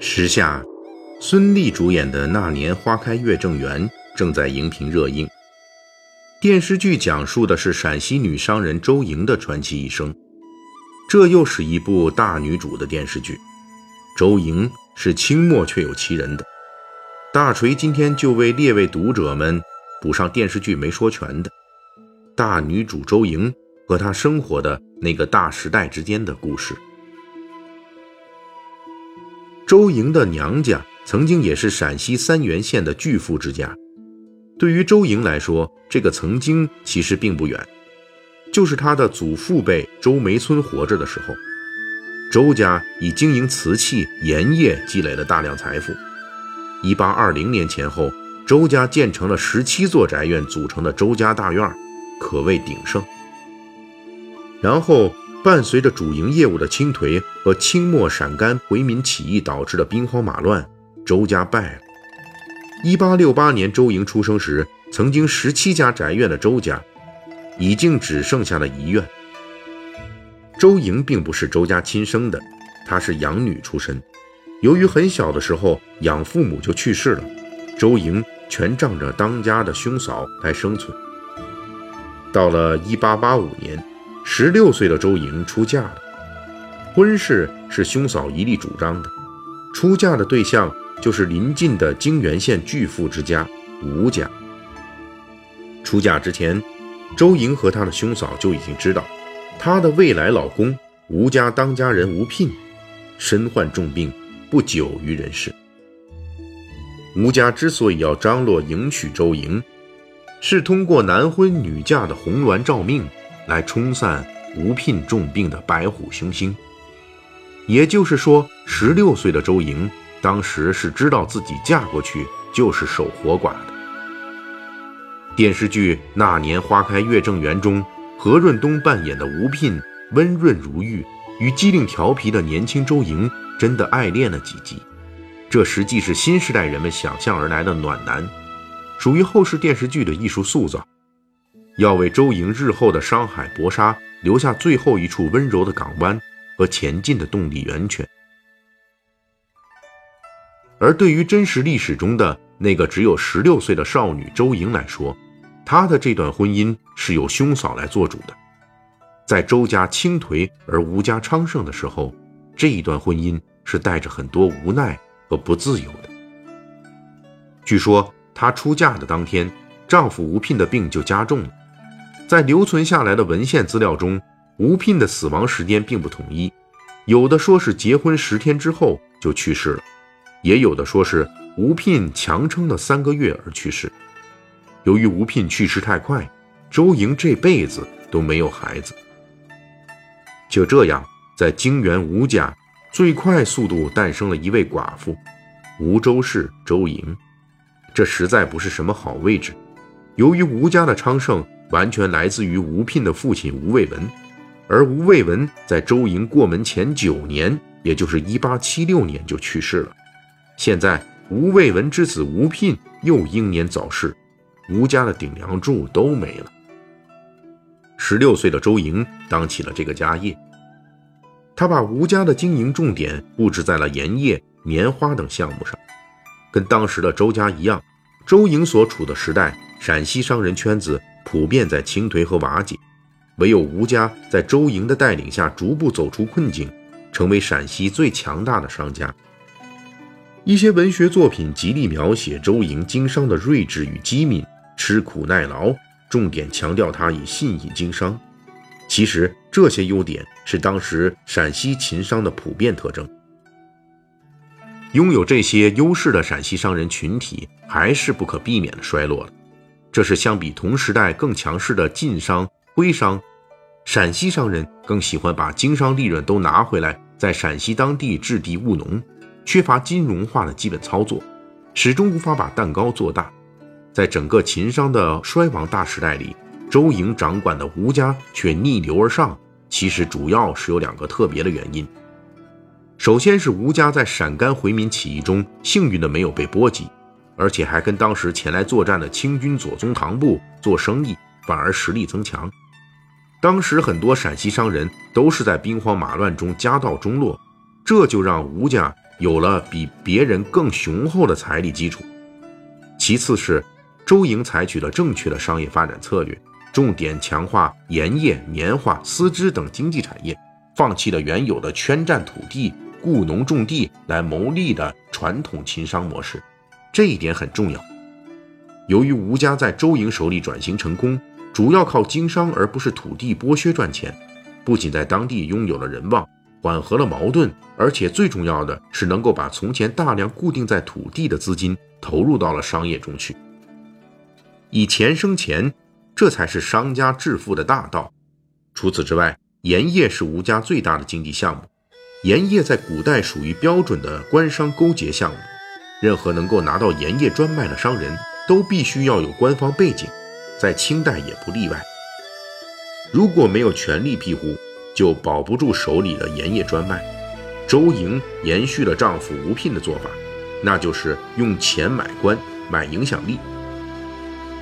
时下，孙俪主演的《那年花开月正圆》正在荧屏热映。电视剧讲述的是陕西女商人周莹的传奇一生。这又是一部大女主的电视剧。周莹是清末却有其人的。大锤今天就为列位读者们补上电视剧没说全的大女主周莹和她生活的那个大时代之间的故事。周莹的娘家曾经也是陕西三原县的巨富之家。对于周莹来说，这个曾经其实并不远，就是她的祖父辈周梅村活着的时候。周家以经营瓷器、盐业积累了大量财富。一八二零年前后，周家建成了十七座宅院组成的周家大院，可谓鼎盛。然后，伴随着主营业务的清颓和清末陕甘回民起义导致的兵荒马乱，周家败了。一八六八年，周莹出生时，曾经十七家宅院的周家，已经只剩下了一院。周莹并不是周家亲生的，她是养女出身。由于很小的时候养父母就去世了，周莹全仗着当家的兄嫂来生存。到了1885年，十六岁的周莹出嫁了，婚事是兄嫂一力主张的。出嫁的对象就是邻近的泾源县巨富之家吴家。出嫁之前，周莹和她的兄嫂就已经知道。她的未来老公吴家当家人吴聘身患重病，不久于人世。吴家之所以要张罗迎娶周莹，是通过男婚女嫁的红鸾照命来冲散吴聘重病的白虎凶星。也就是说，十六岁的周莹当时是知道自己嫁过去就是守活寡的。电视剧《那年花开月正圆》中。何润东扮演的吴聘温润如玉，与机灵调皮的年轻周莹真的爱恋了几集。这实际是新时代人们想象而来的暖男，属于后世电视剧的艺术塑造，要为周莹日后的商海搏杀留下最后一处温柔的港湾和前进的动力源泉。而对于真实历史中的那个只有十六岁的少女周莹来说，她的这段婚姻是由兄嫂来做主的，在周家倾颓而吴家昌盛的时候，这一段婚姻是带着很多无奈和不自由的。据说她出嫁的当天，丈夫吴聘的病就加重了。在留存下来的文献资料中，吴聘的死亡时间并不统一，有的说是结婚十天之后就去世了，也有的说是吴聘强撑了三个月而去世。由于吴聘去世太快，周莹这辈子都没有孩子。就这样，在泾源吴家，最快速度诞生了一位寡妇，吴周氏周莹。这实在不是什么好位置。由于吴家的昌盛完全来自于吴聘的父亲吴卫文，而吴卫文在周莹过门前九年，也就是1876年就去世了。现在吴卫文之子吴聘又英年早逝。吴家的顶梁柱都没了。十六岁的周莹当起了这个家业，他把吴家的经营重点布置在了盐业、棉花等项目上。跟当时的周家一样，周莹所处的时代，陕西商人圈子普遍在倾颓和瓦解，唯有吴家在周莹的带领下逐步走出困境，成为陕西最强大的商家。一些文学作品极力描写周莹经商的睿智与机敏。吃苦耐劳，重点强调他以信义经商。其实这些优点是当时陕西秦商的普遍特征。拥有这些优势的陕西商人群体，还是不可避免的衰落了。这是相比同时代更强势的晋商、徽商，陕西商人更喜欢把经商利润都拿回来，在陕西当地置地务农，缺乏金融化的基本操作，始终无法把蛋糕做大。在整个秦商的衰亡大时代里，周莹掌管的吴家却逆流而上。其实主要是有两个特别的原因。首先是吴家在陕甘回民起义中幸运的没有被波及，而且还跟当时前来作战的清军左宗棠部做生意，反而实力增强。当时很多陕西商人都是在兵荒马乱中家道中落，这就让吴家有了比别人更雄厚的财力基础。其次是周莹采取了正确的商业发展策略，重点强化盐业、棉花、丝织等经济产业，放弃了原有的圈占土地、雇农种地来谋利的传统秦商模式。这一点很重要。由于吴家在周营手里转型成功，主要靠经商而不是土地剥削赚钱，不仅在当地拥有了人望，缓和了矛盾，而且最重要的是能够把从前大量固定在土地的资金投入到了商业中去，以钱生钱，这才是商家致富的大道。除此之外，盐业是吴家最大的经济项目，盐业在古代属于标准的官商勾结项目，任何能够拿到盐业专卖的商人。都必须要有官方背景，在清代也不例外。如果没有权力庇护，就保不住手里的盐业专卖。周莹延续了丈夫吴聘的做法，那就是用钱买官、买影响力。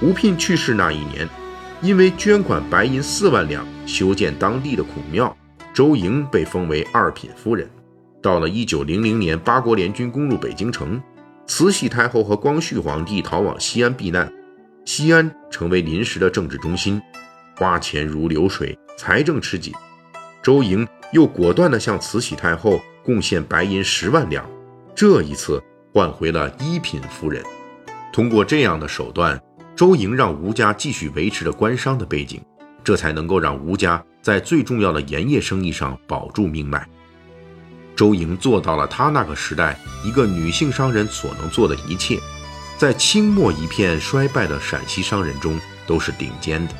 吴聘去世那一年，因为捐款白银四万两修建当地的孔庙，周莹被封为二品夫人。到了一九零零年，八国联军攻入北京城。慈禧太后和光绪皇帝逃往西安避难，西安成为临时的政治中心，花钱如流水，财政吃紧。周莹又果断地向慈禧太后贡献白银十万两，这一次换回了一品夫人。通过这样的手段，周莹让吴家继续维持着官商的背景，这才能够让吴家在最重要的盐业生意上保住命脉。周莹做到了她那个时代一个女性商人所能做的一切，在清末一片衰败的陕西商人中都是顶尖的。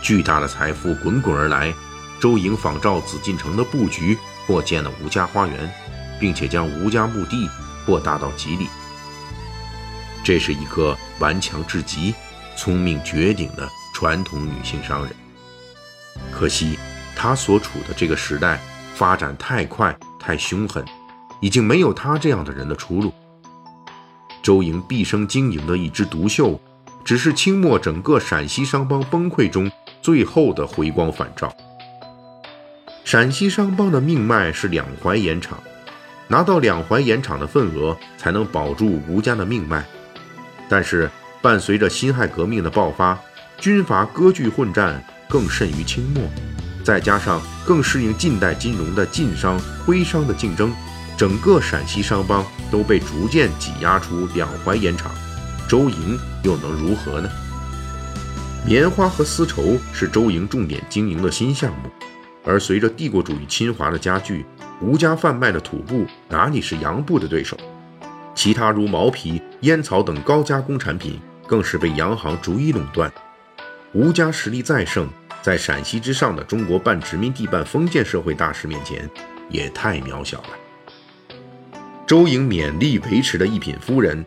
巨大的财富滚滚而来，周莹仿照紫禁城的布局，扩建了吴家花园，并且将吴家墓地扩大到几里。这是一个顽强至极、聪明绝顶的传统女性商人。可惜，她所处的这个时代发展太快。太凶狠，已经没有他这样的人的出路。周莹毕生经营的一枝独秀，只是清末整个陕西商帮崩溃中最后的回光返照。陕西商帮的命脉是两淮盐场，拿到两淮盐场的份额，才能保住吴家的命脉。但是伴随着辛亥革命的爆发，军阀割据混战更甚于清末。再加上更适应近代金融的晋商、徽商的竞争，整个陕西商帮都被逐渐挤压出两淮盐场，周营又能如何呢？棉花和丝绸是周营重点经营的新项目，而随着帝国主义侵华的加剧，吴家贩卖的土布哪里是洋布的对手？其他如毛皮、烟草等高加工产品更是被洋行逐一垄断。吴家实力再盛。在陕西之上的中国半殖民地半封建社会大势面前，也太渺小了。周莹勉力维持的一品夫人，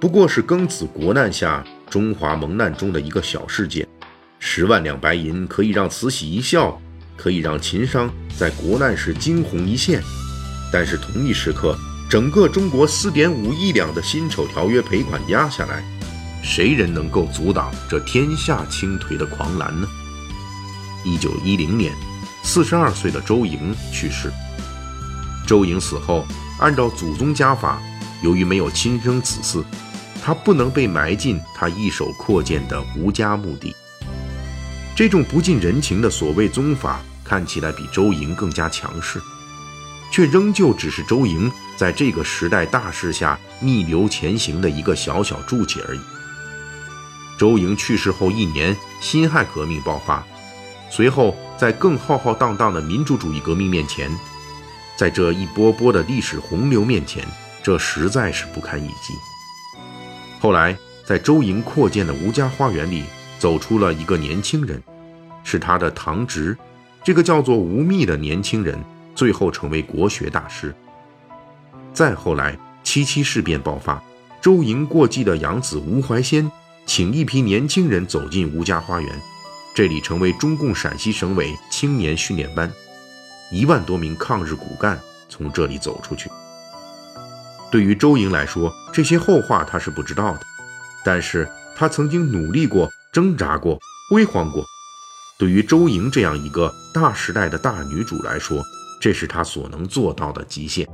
不过是庚子国难下中华蒙难中的一个小事件。十万两白银可以让慈禧一笑，可以让秦商在国难时惊鸿一现，但是同一时刻，整个中国四点五亿两的辛丑条约赔款压下来，谁人能够阻挡这天下倾颓的狂澜呢？一九一零年，四十二岁的周莹去世。周莹死后，按照祖宗家法，由于没有亲生子嗣，他不能被埋进他一手扩建的吴家墓地。这种不近人情的所谓宗法，看起来比周莹更加强势，却仍旧只是周莹在这个时代大势下逆流前行的一个小小注解而已。周莹去世后一年，辛亥革命爆发。随后，在更浩浩荡荡的民主主义革命面前，在这一波波的历史洪流面前，这实在是不堪一击。后来，在周莹扩建的吴家花园里，走出了一个年轻人，是他的堂侄，这个叫做吴宓的年轻人，最后成为国学大师。再后来，七七事变爆发，周莹过继的养子吴怀先，请一批年轻人走进吴家花园。这里成为中共陕西省委青年训练班，一万多名抗日骨干从这里走出去。对于周莹来说，这些后话他是不知道的，但是他曾经努力过、挣扎过、辉煌过。对于周莹这样一个大时代的大女主来说，这是她所能做到的极限。